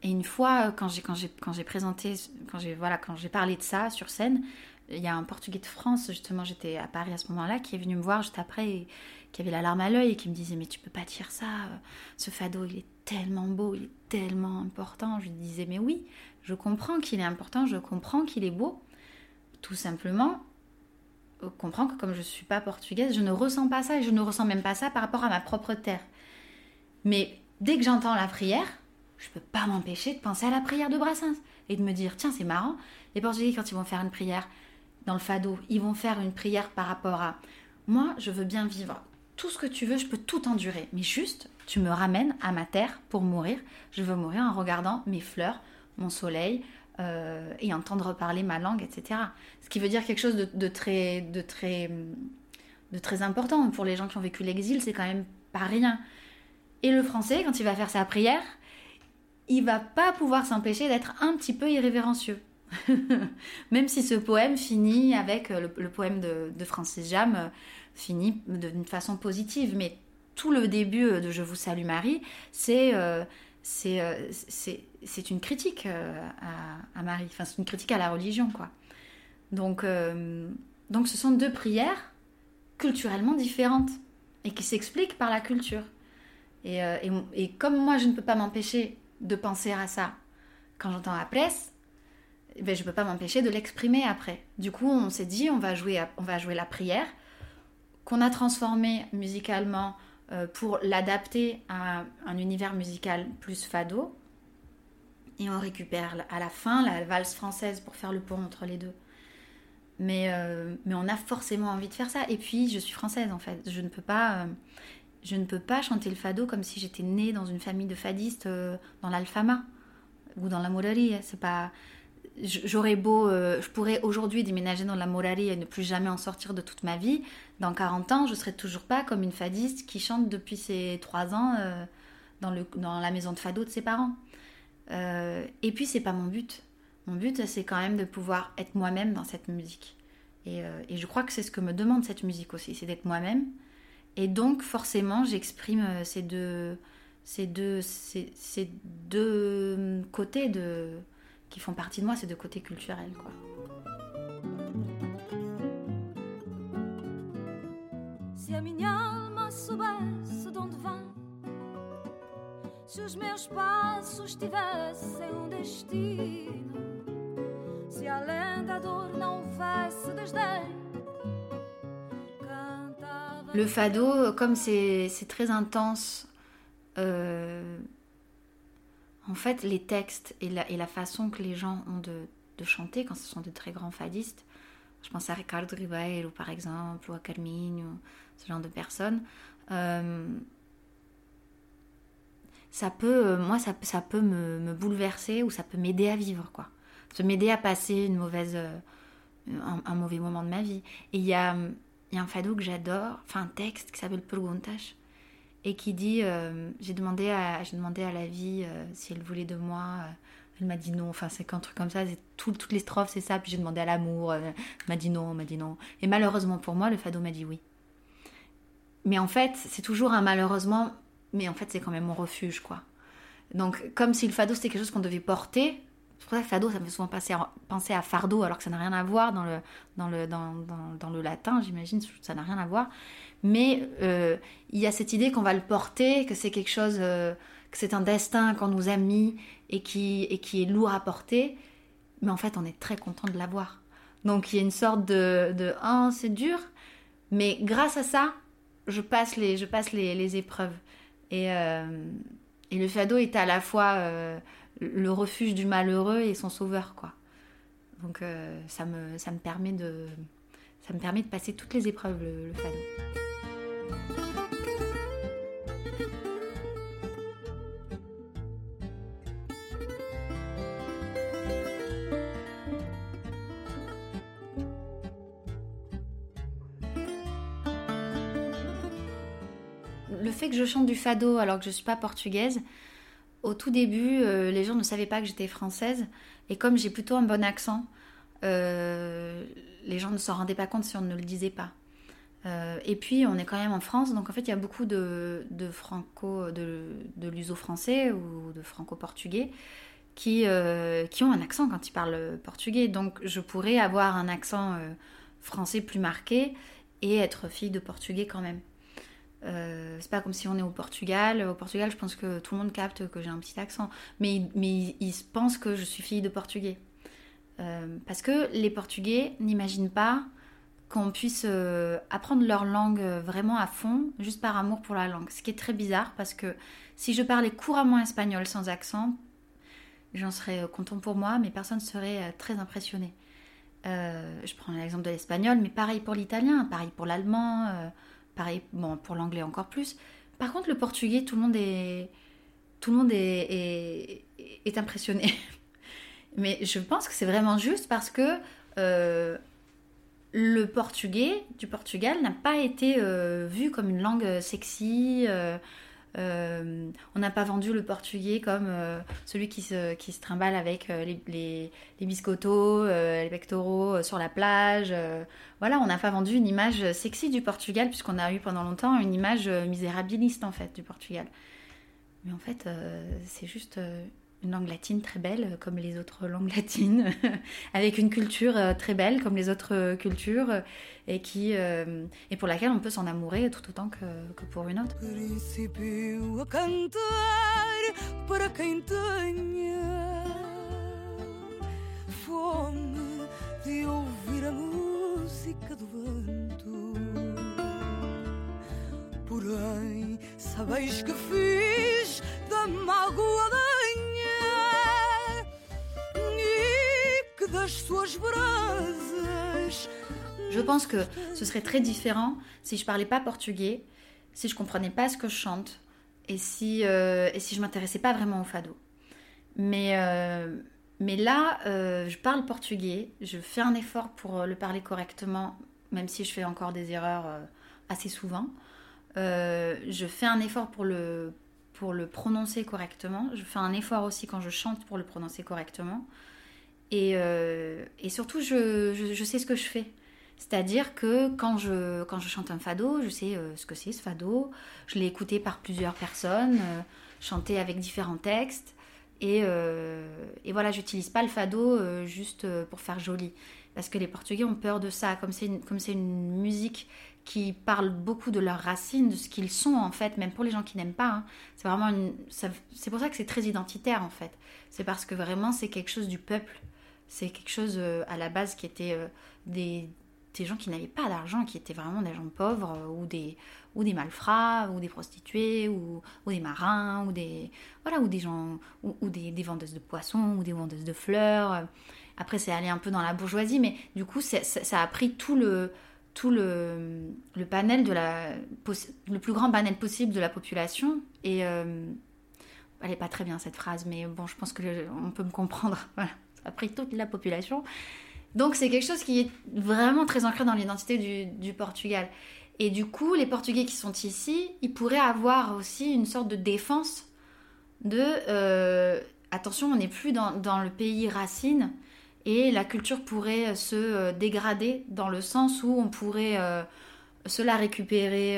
[SPEAKER 3] et une fois, quand j'ai quand j'ai quand j'ai présenté, quand j'ai voilà, quand j'ai parlé de ça sur scène, il y a un Portugais de France, justement, j'étais à Paris à ce moment-là, qui est venu me voir juste après, et qui avait la larme à l'œil et qui me disait mais tu peux pas dire ça, ce fado il est tellement beau, il est tellement important. Je lui disais mais oui, je comprends qu'il est important, je comprends qu'il est beau. Tout simplement, je comprends que comme je suis pas portugaise, je ne ressens pas ça et je ne ressens même pas ça par rapport à ma propre terre. Mais dès que j'entends la prière, je peux pas m'empêcher de penser à la prière de Brassens et de me dire tiens c'est marrant, les Portugais quand ils vont faire une prière dans le fado, ils vont faire une prière par rapport à moi, je veux bien vivre tout ce que tu veux, je peux tout endurer, mais juste tu me ramènes à ma terre pour mourir. Je veux mourir en regardant mes fleurs, mon soleil, et entendre parler ma langue, etc. Ce qui veut dire quelque chose de, très, de, très, de très important pour les gens qui ont vécu l'exil, c'est quand même pas rien. Et le français, quand il va faire sa prière, il va pas pouvoir s'empêcher d'être un petit peu irrévérencieux. Même si ce poème finit avec le, poème de, Francis Jam euh, finit d'une façon positive, mais tout le début euh, de Je vous salue Marie, c'est euh, c'est une critique à, Marie, enfin c'est une critique à la religion quoi. Donc donc ce sont deux prières culturellement différentes et qui s'expliquent par la culture. Et, comme moi je ne peux pas m'empêcher de penser à ça quand j'entends la presse, ben, je ne peux pas m'empêcher de l'exprimer après. Du coup, on s'est dit, on va jouer, on va jouer la prière, qu'on a transformé musicalement euh, pour l'adapter à un univers musical plus fado. Et on récupère à la fin la valse française pour faire le pont entre les deux. Mais, euh, mais on a forcément envie de faire ça. Et puis, je suis française en fait. Je ne peux pas, euh, je ne peux pas chanter le fado comme si j'étais née dans une famille de fadistes dans l'Alfama ou dans la Morerie. C'est pas j'aurais beau, euh, je pourrais aujourd'hui déménager dans la Morari et ne plus jamais en sortir de toute ma vie. Dans 40 ans, je serai toujours pas comme une fadiste qui chante depuis ses 3 ans euh, dans, le, dans la maison de fado de ses parents. Euh, et puis, c'est pas mon but. Mon but, c'est quand même de pouvoir être moi-même dans cette musique. Et, et, je crois que c'est ce que me demande cette musique aussi, c'est d'être moi-même. Et donc, forcément, j'exprime ces deux, ces deux, ces deux côtés de qui font partie de moi, c'est de côté culturel, quoi. Se a minha alma soubesse de onde vem, se os meus passos tivessem um destino, se além da dor não houvesse desdém. Le fado, comme c'est très intense, euh, en fait, les textes et la, façon que les gens ont de, chanter, quand ce sont de très grands fadistes, je pense à Ricardo Ribeiro par exemple, ou à Carminho, ce genre de personnes, euh, ça peut, euh, moi, ça, peut me, bouleverser ou ça peut m'aider à vivre, quoi. Ça peut m'aider à passer une mauvaise, euh, un, mauvais moment de ma vie. Et il y a, un fado que j'adore, enfin un texte qui s'appelle Perguntas, et qui dit euh, j'ai demandé à j'ai demandé à la vie euh, si elle voulait de moi. Euh, elle m'a dit non enfin c'est qu'un truc comme ça c'est toutes les strophes c'est ça. Puis j'ai demandé à l'amour elle m'a dit non elle m'a dit non. Et malheureusement pour moi le fado m'a dit oui. Mais en fait c'est toujours un malheureusement mais en fait c'est quand même mon refuge quoi. Donc comme si le fado c'était quelque chose qu'on devait porter c'est pour ça que fado, ça me fait souvent penser à, penser à fardeau, alors que ça n'a rien à voir dans le, dans le, dans, dans, dans le latin, j'imagine, ça n'a rien à voir. Mais euh, il y a cette idée qu'on va le porter, que c'est quelque chose, euh, que c'est un destin qu'on nous a mis et qui, est lourd à porter. Mais en fait, on est très content de l'avoir. Donc il y a une sorte de, de oh, c'est dur, mais grâce à ça, je passe les, je passe les, épreuves. Et, euh, et le fado est à la fois le refuge du malheureux et son sauveur, quoi. Donc ça, me permet de, ça me permet de passer toutes les épreuves, le, fado. Le fait que je chante du fado alors que je ne suis pas portugaise, au tout début, euh, les gens ne savaient pas que j'étais française. Et comme j'ai plutôt un bon accent, euh, les gens ne s'en rendaient pas compte si on ne le disait pas. Euh, et puis, on est quand même en France, donc en fait, il y a beaucoup de, franco, de, luso-français ou de franco-portugais qui, qui ont un accent quand ils parlent portugais. Donc, je pourrais avoir un accent français plus marqué et être fille de portugais quand même. Euh, c'est pas comme si on est au Portugal. Au Portugal, je pense que tout le monde capte que j'ai un petit accent. Mais, mais ils, pensent que je suis fille de Portugais. Euh, parce que les Portugais n'imaginent pas qu'on puisse euh, apprendre leur langue vraiment à fond, juste par amour pour la langue. Ce qui est très bizarre parce que si je parlais couramment espagnol sans accent, j'en serais content pour moi, mais personne ne serait très impressionné. je prends l'exemple de l'espagnol, mais pareil pour l'italien, pareil pour l'allemand. Pareil, bon, pour l'anglais encore plus. Par contre, le portugais, tout le monde est, tout le monde est, est, impressionné. Mais je pense que c'est vraiment juste parce que euh, le portugais du Portugal n'a pas été euh, vu comme une langue sexy. euh, euh, on n'a pas vendu le portugais comme celui qui se, qui se trimballe avec les, les, les biscottos, les pectoraux sur la plage. voilà, on n'a pas vendu une image sexy du Portugal, puisqu'on a eu pendant longtemps une image misérabiliste en fait du Portugal. Mais en fait, c'est juste une langue latine très belle, euh, comme les autres langues latines, avec une culture euh, très belle, comme les autres euh, cultures, et, qui, et pour laquelle on peut s'en amourer tout autant que, que pour une autre. Je pense que ce serait très différent si je parlais pas portugais, si je comprenais pas ce que je chante et si, euh, et si je m'intéressais pas vraiment au fado. Mais, euh, mais là, euh, je parle portugais, je fais un effort pour le parler correctement, même si je fais encore des erreurs assez souvent. Je fais un effort pour le, pour le prononcer correctement. Je fais un effort aussi quand je chante pour le prononcer correctement. Et, euh, et surtout, je, sais ce que je fais. C'est-à-dire que quand je, chante un fado, je sais euh, ce que c'est ce fado. Je l'ai écouté par plusieurs personnes, euh, chanté avec différents textes. Et, voilà, j'utilise pas le fado juste pour faire joli. Parce que les Portugais ont peur de ça. Comme c'est une, musique qui parle beaucoup de leurs racines, de ce qu'ils sont en fait, même pour les gens qui n'aiment pas. hein. C'est vraiment c'est pour ça que c'est très identitaire en fait. C'est parce que vraiment c'est quelque chose du peuple. C'est quelque chose euh, à la base qui était euh, des, des gens qui n'avaient pas d'argent, qui étaient vraiment des gens pauvres, euh, ou des, ou des malfrats, ou des prostituées, ou, ou des marins, ou des, voilà, ou des gens, ou, des, des vendeuses de poissons, ou des vendeuses de fleurs. Après, c'est allé un peu dans la bourgeoisie, mais du coup, ça, a pris tout le, tout le, le panel de la, le plus grand panel possible de la population. Et elle est pas très bien cette phrase, mais bon, je pense que on peut me comprendre. Voilà, ça a pris toute la population. Donc c'est quelque chose qui est vraiment très ancré dans l'identité du, Portugal. Et du coup, les Portugais qui sont ici, ils pourraient avoir aussi une sorte de défense de euh, attention, on n'est plus dans, le pays racine et la culture pourrait se euh, dégrader dans le sens où on pourrait euh, se la récupérer,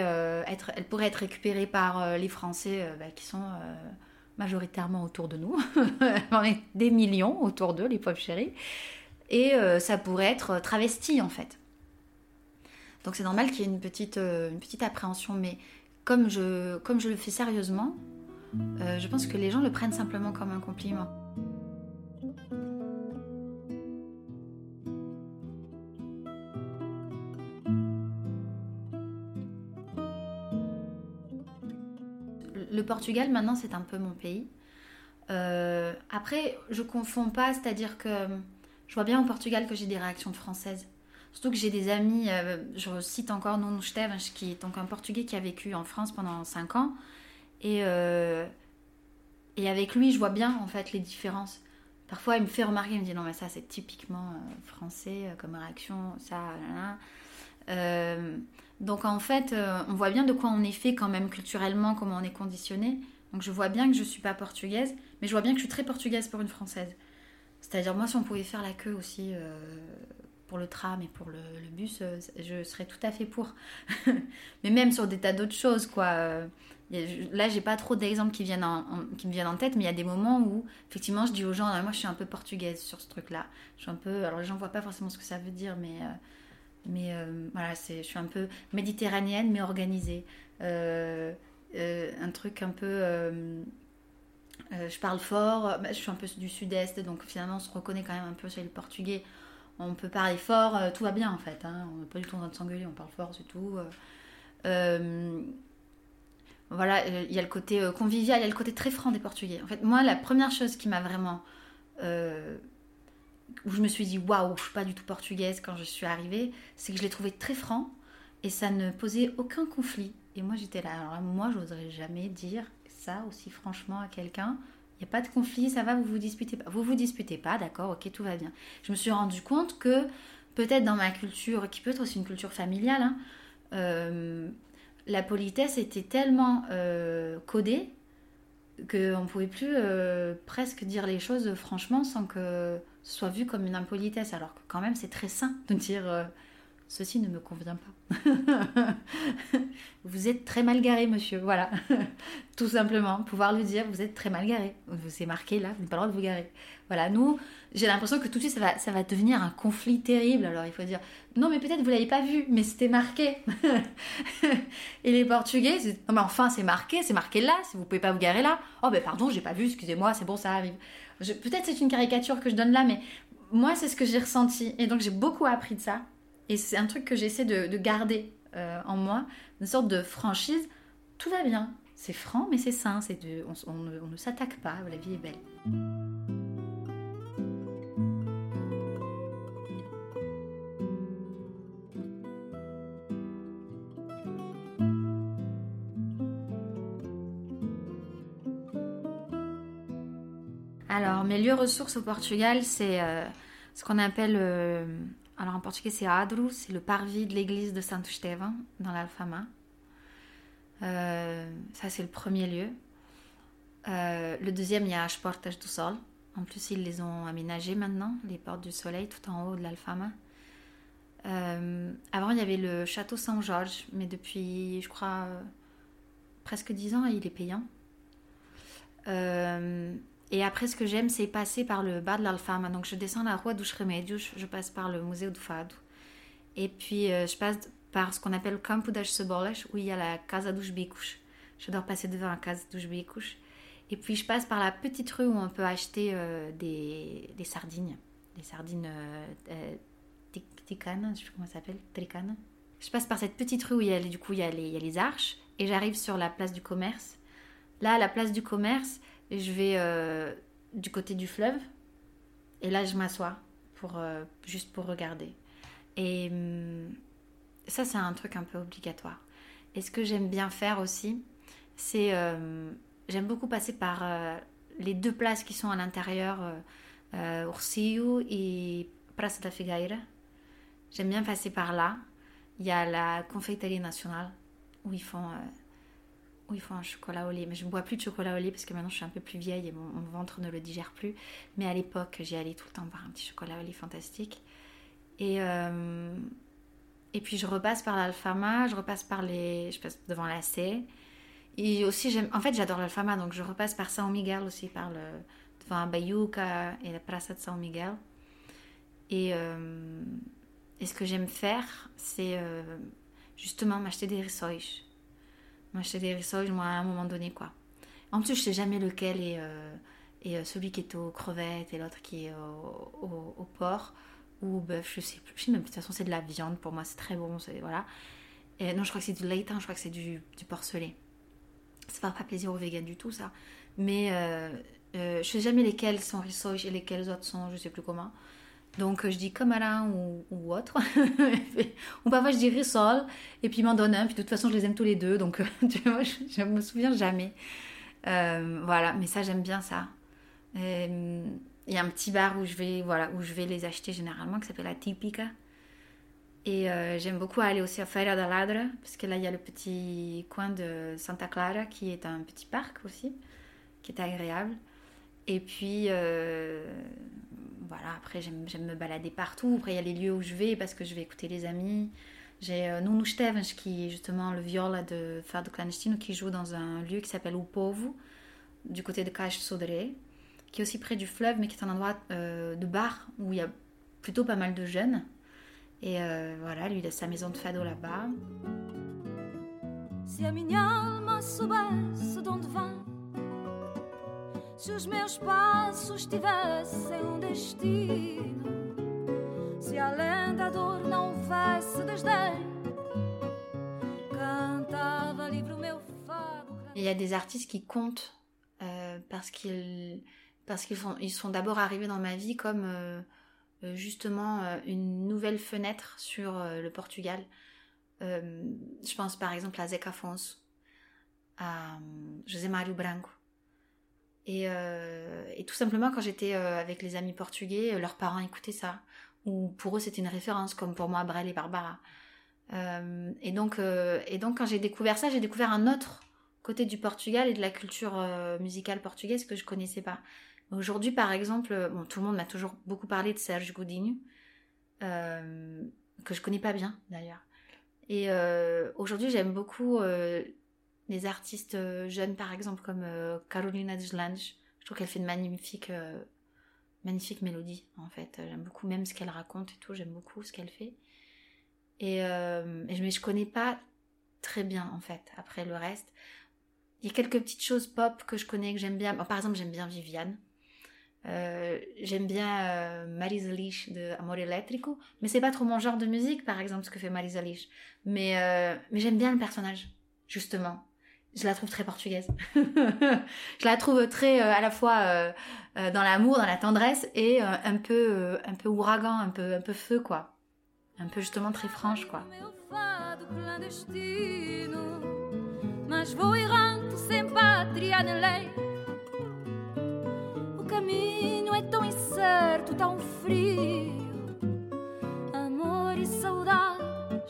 [SPEAKER 3] être, elle pourrait être récupérée par les Français bah, qui sont majoritairement autour de nous. on est des millions autour d'eux, les pauvres chéris. Et euh, ça pourrait être travesti en fait. Donc c'est normal qu'il y ait une petite, euh, appréhension, mais comme je, le fais sérieusement, euh, je pense que les gens le prennent simplement comme un compliment. Le Portugal, maintenant, c'est un peu mon pays. Euh, après, je confonds pas, c'est-à-dire que je vois bien au Portugal que j'ai des réactions françaises. Surtout que j'ai des amis, euh, je cite encore Nuno Esteves, qui est donc un Portugais qui a vécu en France pendant 5 ans. Et, euh, et avec lui, je vois bien en fait les différences. Parfois, il me fait remarquer, il me dit non, mais ça c'est typiquement français comme réaction, ça, là, là. Donc en fait, euh, on voit bien de quoi on est fait quand même culturellement, comment on est conditionné. Donc je vois bien que je suis pas portugaise, mais je vois bien que je suis très portugaise pour une française. C'est-à-dire moi, si on pouvait faire la queue aussi euh, pour le tram et pour le, bus, euh, je serais tout à fait pour. mais même sur des tas d'autres choses, quoi. Là, j'ai pas trop d'exemples qui, viennent en- me viennent en tête, mais il y a des moments où, effectivement, je dis aux gens, Ah, moi, je suis un peu portugaise sur ce truc-là. Je suis un peu. Alors, les gens voient pas forcément ce que ça veut dire, mais. Mais euh, voilà, je suis un peu méditerranéenne, mais organisée. Euh, euh, un truc un peu. je parle fort, bah, je suis un peu du sud-est, donc finalement, on se reconnaît quand même un peu chez le portugais. On peut parler fort, tout va bien en fait. Hein, on n'est pas du tout en train de s'engueuler, on parle fort, c'est tout. voilà, il y a le côté convivial, il y a le côté très franc des Portugais. En fait, moi, la première chose qui m'a vraiment. Où je me suis dit, waouh, je suis pas du tout portugaise quand je suis arrivée, c'est que je l'ai trouvé très franc et ça ne posait aucun conflit. Et moi, j'étais là. Alors, moi, j'oserais jamais dire ça aussi franchement à quelqu'un. Il n'y a pas de conflit, ça va, vous vous disputez pas. Vous vous disputez pas, d'accord, ok, tout va bien. Je me suis rendu compte que peut-être dans ma culture, qui peut être aussi une culture familiale, hein, euh, la politesse était tellement euh, codée qu'on ne pouvait plus euh, presque dire les choses franchement sans que ce soit vu comme une impolitesse. Alors que quand même c'est très sain de dire euh, ceci ne me convient pas. vous êtes très mal garé, monsieur. Voilà, tout simplement. Pouvoir lui dire vous êtes très mal garé. Êtes marqué là, vous n'avez pas le droit de vous garer. Voilà, nous, j'ai l'impression que tout de suite ça va, ça va devenir un conflit terrible. Alors il faut dire non, mais peut-être vous l'avez pas vu, mais c'était marqué. Et les Portugais, c'est non, mais enfin c'est marqué, c'est marqué là. Si vous pouvez pas vous garer là, oh ben pardon, j'ai pas vu, excusez-moi, c'est bon, ça arrive. Peut-être c'est une caricature que je donne là, mais moi c'est ce que j'ai ressenti. Et donc j'ai beaucoup appris de ça. Et c'est un truc que j'essaie de, de garder euh, en moi, une sorte de franchise. Tout va bien. C'est franc, mais c'est sain. C'est on ne s'attaque pas. La vie est belle. Alors, mes lieux ressources au Portugal, c'est euh, ce qu'on appelle. euh, alors, en portugais, c'est Adro, c'est le parvis de l'église de Santo Estevão, dans l'Alfama. Euh, ça, c'est le premier lieu. Euh, le deuxième, il y a As Portas do Sol. En plus, ils les ont aménagées maintenant, les portes du soleil, tout en haut de l'Alfama. Euh, avant, il y avait le château Saint-Georges, mais depuis, je crois, euh, presque 10 ans, il est payant. Et après, ce que j'aime, c'est passer par le bas de l'Alfama. Donc, je descends la Rua dos Remédios, je passe par le Musée du Fado. Et puis, euh, je passe par ce qu'on appelle le Campo das où il y a la Casa dos Bicos. J'adore passer devant la Casa dos Bicos. Et puis, je passe par la petite rue où on peut acheter euh, des, sardines. Des sardines euh, euh, ticanes, je sais plus comment ça s'appelle, tricanes. Je passe par cette petite rue où il y a, du coup, il y a les, arches. Et j'arrive sur la place du commerce. Là, la place du commerce, je vais euh, du côté du fleuve. Et là je m'assois pour euh, juste pour regarder. Et hum, ça c'est un truc un peu obligatoire. Et ce que j'aime bien faire aussi c'est euh, j'aime beaucoup passer par les deux places qui sont à l'intérieur Ursillo et Praça da Figueira. J'aime bien passer par là. Il y a la confeiterie nationale où ils font où ils font un chocolat au lait. Mais je ne bois plus de chocolat au lait parce que maintenant je suis un peu plus vieille et mon, ventre ne le digère plus. Mais à l'époque, j'y allais tout le temps boire un petit chocolat au lait fantastique. Et, euh, et puis je repasse par l'Alfama, je repasse par les. Je passe devant la C. Et aussi, j'aime. En fait, j'adore l'Alfama, donc je repasse par São Miguel aussi, par le. devant Bayuca et la Praça de São Miguel. Et, euh, et ce que j'aime faire, c'est euh, justement m'acheter des rissois m'acheter des rissoles, moi, à un moment donné, quoi. En plus, je sais jamais lequel est, euh, euh, celui qui est aux crevettes et l'autre qui est au, porc ou au bœuf, je sais plus. Je sais même, de toute façon, c'est de la viande, pour moi, c'est très bon, voilà. Non, je crois que c'est du leitain, je crois que c'est du, du porcelet. Ça fera pas plaisir aux véganes du tout, ça. Mais euh, euh, je sais jamais lesquels sont rissoles et lesquels autres sont, je sais plus comment. Donc je dis Alain ou, ou autre. ou parfois je dis rissole et puis il m'en donne un. Puis de toute façon je les aime tous les deux. Donc tu vois, je, je me souviens jamais. Euh, voilà, mais ça j'aime bien ça. Euh, Il y a un petit bar où je vais, voilà, où je vais les acheter généralement qui s'appelle la Tipica. Et euh, j'aime beaucoup aller aussi à Feira da Ladra parce que là il y a le petit coin de Santa Clara qui est un petit parc aussi, qui est agréable. Et puis, voilà, après, j'aime me balader partout. Après, il y a les lieux où je vais parce que je vais écouter les amis. J'ai euh, Nuno qui est justement le viola de Fado Clandestino, qui joue dans un lieu qui s'appelle O Povo, du côté de Cache Sodré, qui est aussi près du fleuve, mais qui est un endroit euh, de bar où il y a plutôt pas mal de jeunes. Et euh, voilà, lui, il a sa maison de fado là-bas.
[SPEAKER 2] Se a minha alma soubesse de onde vem, se os meus passos tivessem um destino, se além da dor não houvesse desdém, cantava livre o meu fado.
[SPEAKER 3] Il y a des artistes qui comptent euh, parce qu'ils parce qu'ils sont, ils sont d'abord arrivés dans ma vie comme euh, euh, justement euh, une nouvelle fenêtre sur euh, le Portugal. Je pense par exemple à Zeca Afonso, à euh, José Mario Branco. Et, et tout simplement, quand j'étais avec les amis portugais, leurs parents écoutaient ça. Ou pour eux, c'était une référence, comme pour moi, Brel et Barbara. et, donc, et donc, quand j'ai découvert ça, j'ai découvert un autre côté du Portugal et de la culture musicale portugaise que je connaissais pas. Aujourd'hui, par exemple, bon, tout le monde m'a toujours beaucoup parlé de Serge Godinho, euh, que je connais pas bien d'ailleurs. Et euh, aujourd'hui, j'aime beaucoup euh, les artistes jeunes, par exemple, comme Carolina Deslandes. Je trouve qu'elle fait de magnifiques, magnifiques mélodies, en fait. J'aime beaucoup même ce qu'elle raconte et tout. J'aime beaucoup ce qu'elle fait. Et, mais je connais pas très bien, en fait, après le reste. Il y a quelques petites choses pop que je connais, que j'aime bien. par exemple, j'aime bien Viviane. Euh, j'aime bien euh, Marisa de Amor Eléctrico, mais c'est pas trop mon genre de musique, par exemple, ce que fait Marisa Lish. Mais, euh, mais j'aime bien le personnage, justement. Je la trouve très portugaise. je la trouve très à la fois dans l'amour, dans la tendresse et un peu un peu ouragan, un peu un peu feu quoi. Un peu justement très franche quoi.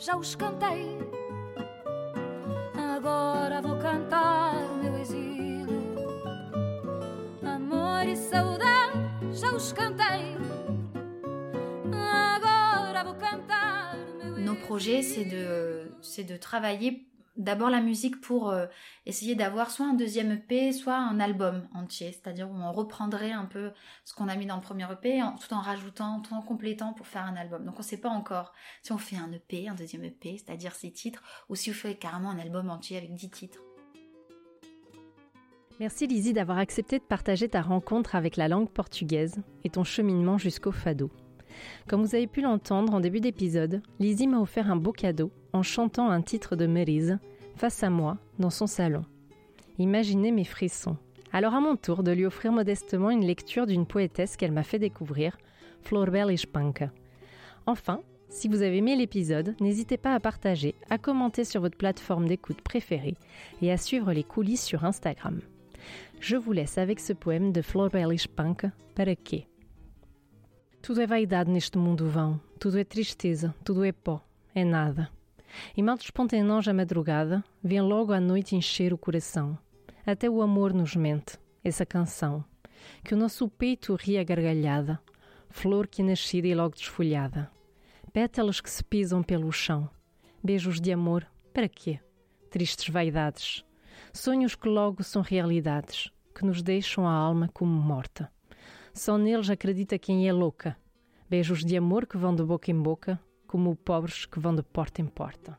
[SPEAKER 2] já os cantei. Agora vou cantar meu exílio. Amor e saudade já os cantei. Agora vou cantar meu exílio.
[SPEAKER 3] Nos projet, c'est de, c'est de travailler d'abord la musique pour euh, essayer d'avoir soit un deuxième EP, soit un album entier, c'est-à-dire où on reprendrait un peu ce qu'on a mis dans le premier EP, tout en rajoutant, tout en complétant pour faire un album. Donc on ne sait pas encore si on fait un EP, un deuxième EP, c'est-à-dire six titres, ou si on fait carrément un album entier avec dix titres.
[SPEAKER 1] Merci Lizzie d'avoir accepté de partager ta rencontre avec la langue portugaise et ton cheminement jusqu'au fado. Comme vous avez pu l'entendre en début d'épisode, Lizzie m'a offert un beau cadeau en chantant un titre de Merise face à moi dans son salon. Imaginez mes frissons. Alors à mon tour de lui offrir modestement une lecture d'une poétesse qu'elle m'a fait découvrir, Florbel Espanca. Enfin, si vous avez aimé l'épisode, n'hésitez pas à partager, à commenter sur votre plateforme d'écoute préférée et à suivre les coulisses sur Instagram. Je vous laisse avec ce poème de Florbel Para quê? Tudo é vaidade neste mundo vão, tudo é tristeza, tudo é pó, é nada. E mal desponta em nós a madrugada, vem logo à noite encher o coração. Até o amor nos mente, essa canção, que o nosso peito ri a gargalhada, flor que é nascida e logo desfolhada. Pétalas que se pisam pelo chão, beijos de amor, para quê? Tristes vaidades, sonhos que logo são realidades, que nos deixam a alma como morta. Só neles acredita quem é louca. Beijos de amor que vão de boca em boca, como pobres que vão de porta em porta.